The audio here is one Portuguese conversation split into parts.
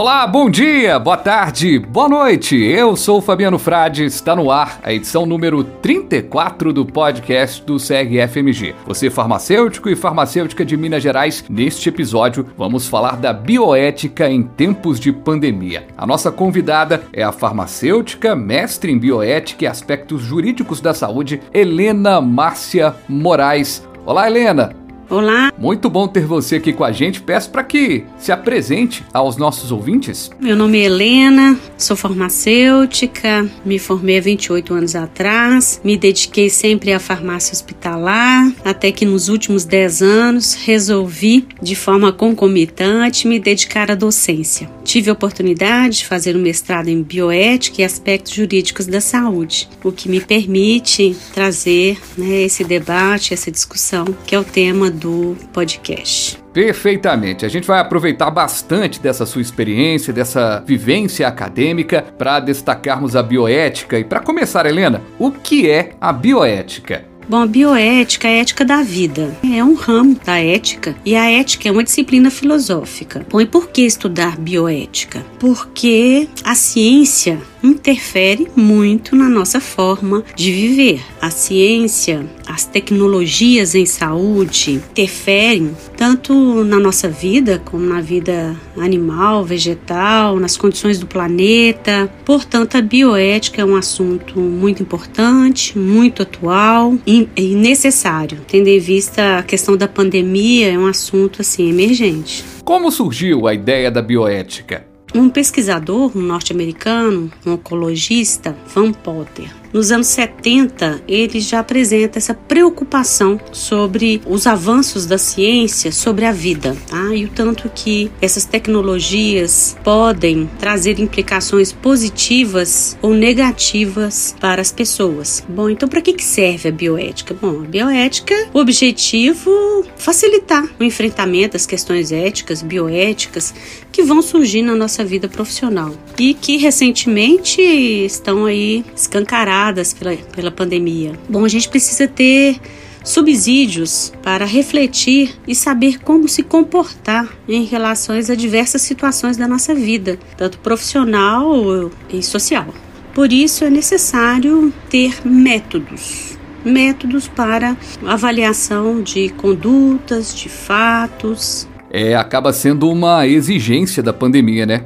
Olá, bom dia, boa tarde, boa noite. Eu sou Fabiano Frade, está no ar a edição número 34 do podcast do CRFMG. Você farmacêutico e farmacêutica de Minas Gerais, neste episódio vamos falar da bioética em tempos de pandemia. A nossa convidada é a farmacêutica, mestre em bioética e aspectos jurídicos da saúde, Helena Márcia Moraes. Olá, Helena. Olá. Muito bom ter você aqui com a gente. Peço para que se apresente aos nossos ouvintes. Meu nome é Helena, sou farmacêutica, me formei há 28 anos atrás, me dediquei sempre à farmácia hospitalar, até que nos últimos 10 anos resolvi, de forma concomitante, me dedicar à docência. Tive a oportunidade de fazer um mestrado em bioética e aspectos jurídicos da saúde, o que me permite trazer né, esse debate, essa discussão, que é o tema do podcast. Perfeitamente. A gente vai aproveitar bastante dessa sua experiência, dessa vivência acadêmica, para destacarmos a bioética. E para começar, Helena, o que é a bioética? Bom, a bioética é a ética da vida. É um ramo da ética e a ética é uma disciplina filosófica. Bom, e por que estudar bioética? Porque a ciência interfere muito na nossa forma de viver. A ciência, as tecnologias em saúde interferem tanto na nossa vida como na vida animal, vegetal, nas condições do planeta. Portanto, a bioética é um assunto muito importante, muito atual e necessário, tendo em vista a questão da pandemia, é um assunto assim emergente. Como surgiu a ideia da bioética? Um pesquisador, um norte-americano, um oncologista, Van Potter, nos anos 70, ele já apresenta essa preocupação sobre os avanços da ciência sobre a vida, tá? e o tanto que essas tecnologias podem trazer implicações positivas ou negativas para as pessoas. Bom, então para que, que serve a bioética? Bom, a bioética, o objetivo facilitar o enfrentamento das questões éticas, bioéticas que vão surgir na nossa vida profissional e que recentemente estão aí escancaradas pela, pela pandemia. Bom, a gente precisa ter subsídios para refletir e saber como se comportar em relação a diversas situações da nossa vida, tanto profissional e social. Por isso é necessário ter métodos, métodos para avaliação de condutas, de fatos. É, acaba sendo uma exigência da pandemia, né?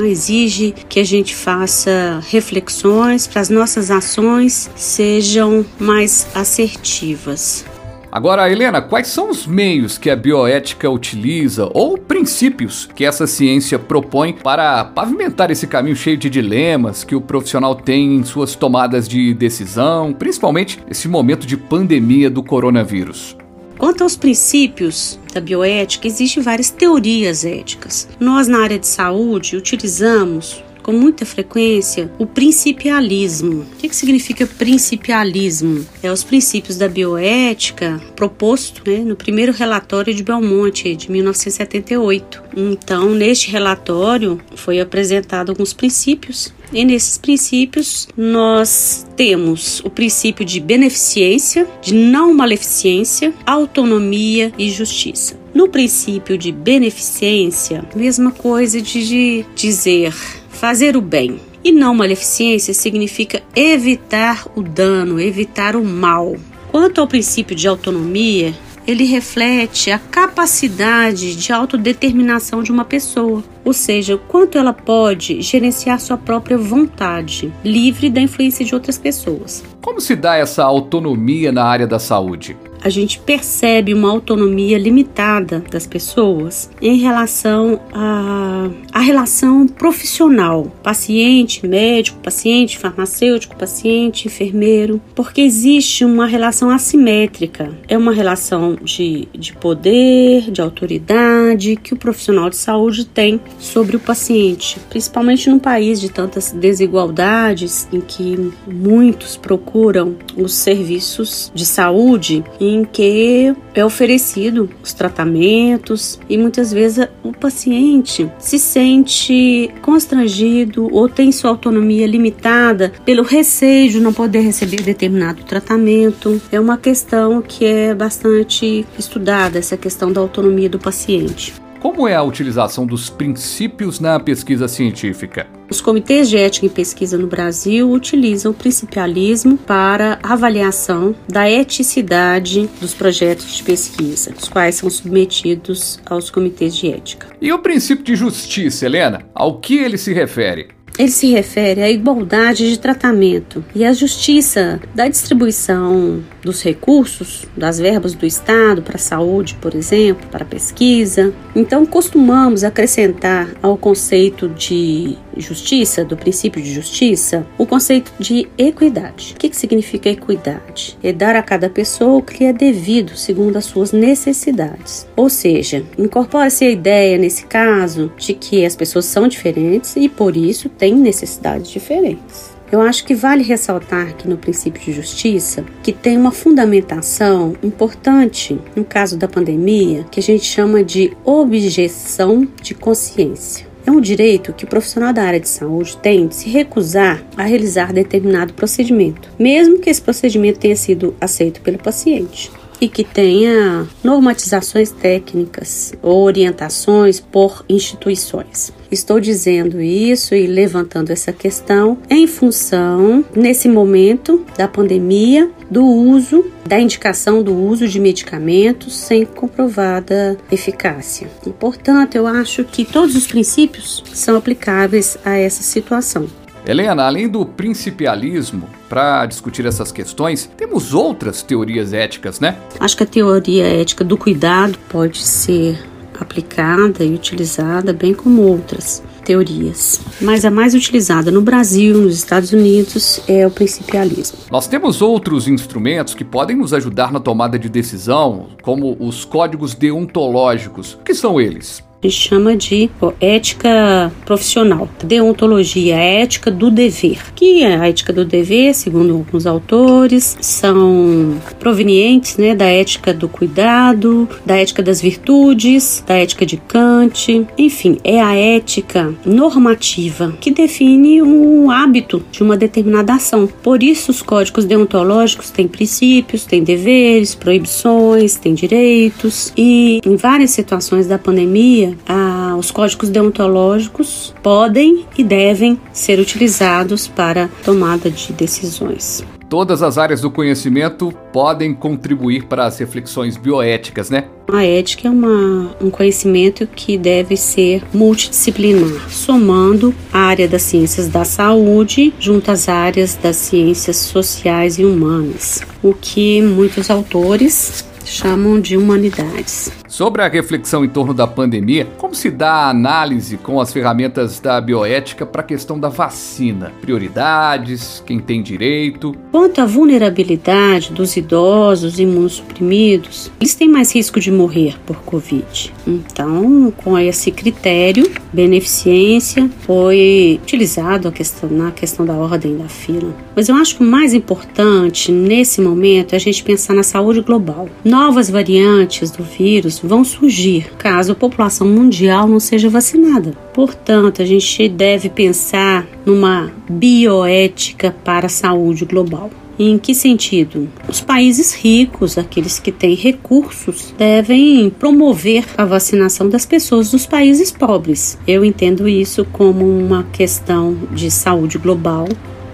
Exige que a gente faça reflexões para as nossas ações sejam mais assertivas. Agora, Helena, quais são os meios que a bioética utiliza ou princípios que essa ciência propõe para pavimentar esse caminho cheio de dilemas que o profissional tem em suas tomadas de decisão, principalmente nesse momento de pandemia do coronavírus? Quanto aos princípios da bioética, existem várias teorias éticas. Nós, na área de saúde, utilizamos com muita frequência o principialismo. O que, que significa principialismo? É os princípios da bioética proposto né, no primeiro relatório de Belmonte, de 1978. Então, neste relatório foi apresentado alguns princípios e nesses princípios nós temos o princípio de beneficência, de não maleficência, autonomia e justiça. No princípio de beneficência, mesma coisa de dizer fazer o bem. E não maleficência significa evitar o dano, evitar o mal. Quanto ao princípio de autonomia, ele reflete a capacidade de autodeterminação de uma pessoa, ou seja, o quanto ela pode gerenciar sua própria vontade, livre da influência de outras pessoas. Como se dá essa autonomia na área da saúde? A gente percebe uma autonomia limitada das pessoas em relação à, à relação profissional, paciente, médico, paciente, farmacêutico, paciente, enfermeiro, porque existe uma relação assimétrica. É uma relação de, de poder, de autoridade que o profissional de saúde tem sobre o paciente, principalmente num país de tantas desigualdades em que muitos procuram os serviços de saúde em que é oferecido os tratamentos e muitas vezes o paciente se sente constrangido ou tem sua autonomia limitada pelo receio de não poder receber determinado tratamento. É uma questão que é bastante estudada, essa questão da autonomia do paciente. Como é a utilização dos princípios na pesquisa científica? Os comitês de ética em pesquisa no Brasil utilizam o principialismo para avaliação da eticidade dos projetos de pesquisa, os quais são submetidos aos comitês de ética. E o princípio de justiça, Helena? Ao que ele se refere? Ele se refere à igualdade de tratamento e à justiça da distribuição dos recursos, das verbas do Estado para a saúde, por exemplo, para a pesquisa. Então, costumamos acrescentar ao conceito de justiça, do princípio de justiça, o conceito de equidade. O que, que significa equidade? É dar a cada pessoa o que é devido segundo as suas necessidades. Ou seja, incorpora-se a ideia, nesse caso, de que as pessoas são diferentes e por isso têm necessidades diferentes. Eu acho que vale ressaltar aqui no princípio de justiça que tem uma fundamentação importante no caso da pandemia que a gente chama de objeção de consciência. É um direito que o profissional da área de saúde tem de se recusar a realizar determinado procedimento, mesmo que esse procedimento tenha sido aceito pelo paciente e que tenha normatizações técnicas ou orientações por instituições. Estou dizendo isso e levantando essa questão em função, nesse momento da pandemia, do uso, da indicação do uso de medicamentos sem comprovada eficácia. E, portanto, eu acho que todos os princípios são aplicáveis a essa situação. Helena, além do principialismo, para discutir essas questões, temos outras teorias éticas, né? Acho que a teoria ética do cuidado pode ser aplicada e utilizada, bem como outras teorias. Mas a mais utilizada no Brasil, nos Estados Unidos, é o principialismo. Nós temos outros instrumentos que podem nos ajudar na tomada de decisão, como os códigos deontológicos. O que são eles? A gente chama de ética profissional, deontologia, ética do dever, que é a ética do dever, segundo alguns autores, são provenientes né, da ética do cuidado, da ética das virtudes, da ética de Kant, enfim, é a ética normativa que define um hábito de uma determinada ação. Por isso, os códigos deontológicos têm princípios, têm deveres, proibições, têm direitos, e em várias situações da pandemia, ah, os códigos deontológicos podem e devem ser utilizados para tomada de decisões. Todas as áreas do conhecimento podem contribuir para as reflexões bioéticas, né? A ética é uma, um conhecimento que deve ser multidisciplinar, somando a área das ciências da saúde junto às áreas das ciências sociais e humanas, o que muitos autores chamam de humanidades. Sobre a reflexão em torno da pandemia, como se dá a análise com as ferramentas da bioética para a questão da vacina? Prioridades, quem tem direito? Quanto à vulnerabilidade dos idosos imunossuprimidos, eles têm mais risco de morrer por Covid. Então, com esse critério, beneficência foi utilizado a questão, na questão da ordem da fila. Mas eu acho que o mais importante nesse momento é a gente pensar na saúde global. Novas variantes do vírus vão surgir caso a população mundial não seja vacinada. Portanto, a gente deve pensar numa bioética para a saúde global. Em que sentido? Os países ricos, aqueles que têm recursos, devem promover a vacinação das pessoas dos países pobres. Eu entendo isso como uma questão de saúde global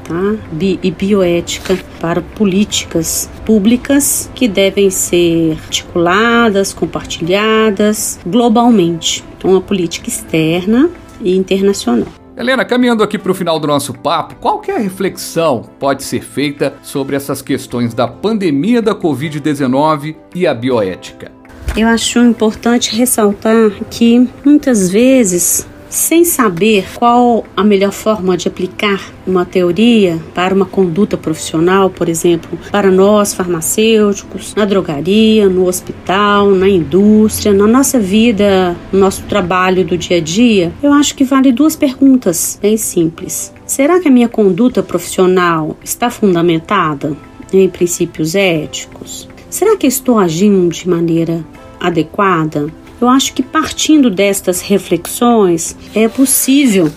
tá? E bioética para políticas públicas que devem ser articuladas, compartilhadas globalmente. Então, uma política externa e internacional. Helena, caminhando aqui para o final do nosso papo, qual que é a reflexão pode ser feita sobre essas questões da pandemia da Covid-19 e a bioética? Eu acho importante ressaltar que muitas vezes sem saber qual a melhor forma de aplicar uma teoria para uma conduta profissional, por exemplo, para nós farmacêuticos, na drogaria, no hospital, na indústria, na nossa vida, no nosso trabalho do dia a dia, eu acho que vale duas perguntas bem simples. Será que a minha conduta profissional está fundamentada em princípios éticos? Será que estou agindo de maneira adequada? Eu acho que partindo destas reflexões é possível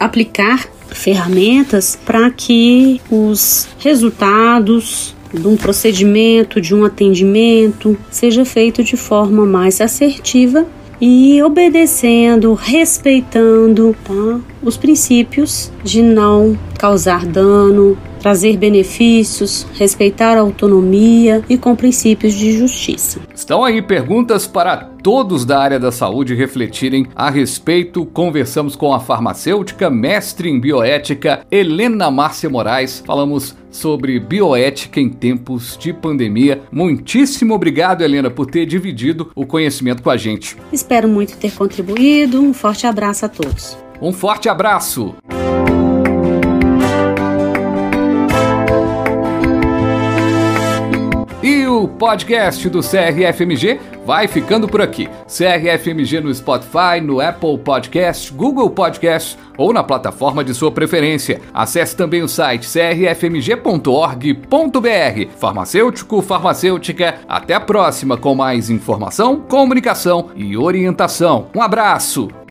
aplicar ferramentas para que os resultados de um procedimento, de um atendimento, seja feito de forma mais assertiva e obedecendo, respeitando tá? os princípios de não causar dano, trazer benefícios, respeitar a autonomia e com princípios de justiça. Estão aí perguntas para todos da área da saúde refletirem a respeito. Conversamos com a farmacêutica, mestre em bioética, Helena Márcia Moraes. Falamos sobre bioética em tempos de pandemia. Muitíssimo obrigado, Helena, por ter dividido o conhecimento com a gente. Espero muito ter contribuído. Um forte abraço a todos. Um forte abraço. E o podcast do CRFMG vai ficando por aqui. CRFMG no Spotify, no Apple Podcast, Google Podcast ou na plataforma de sua preferência. Acesse também o site crfmg.org.br. Farmacêutico, farmacêutica, até a próxima com mais informação, comunicação e orientação. Um abraço!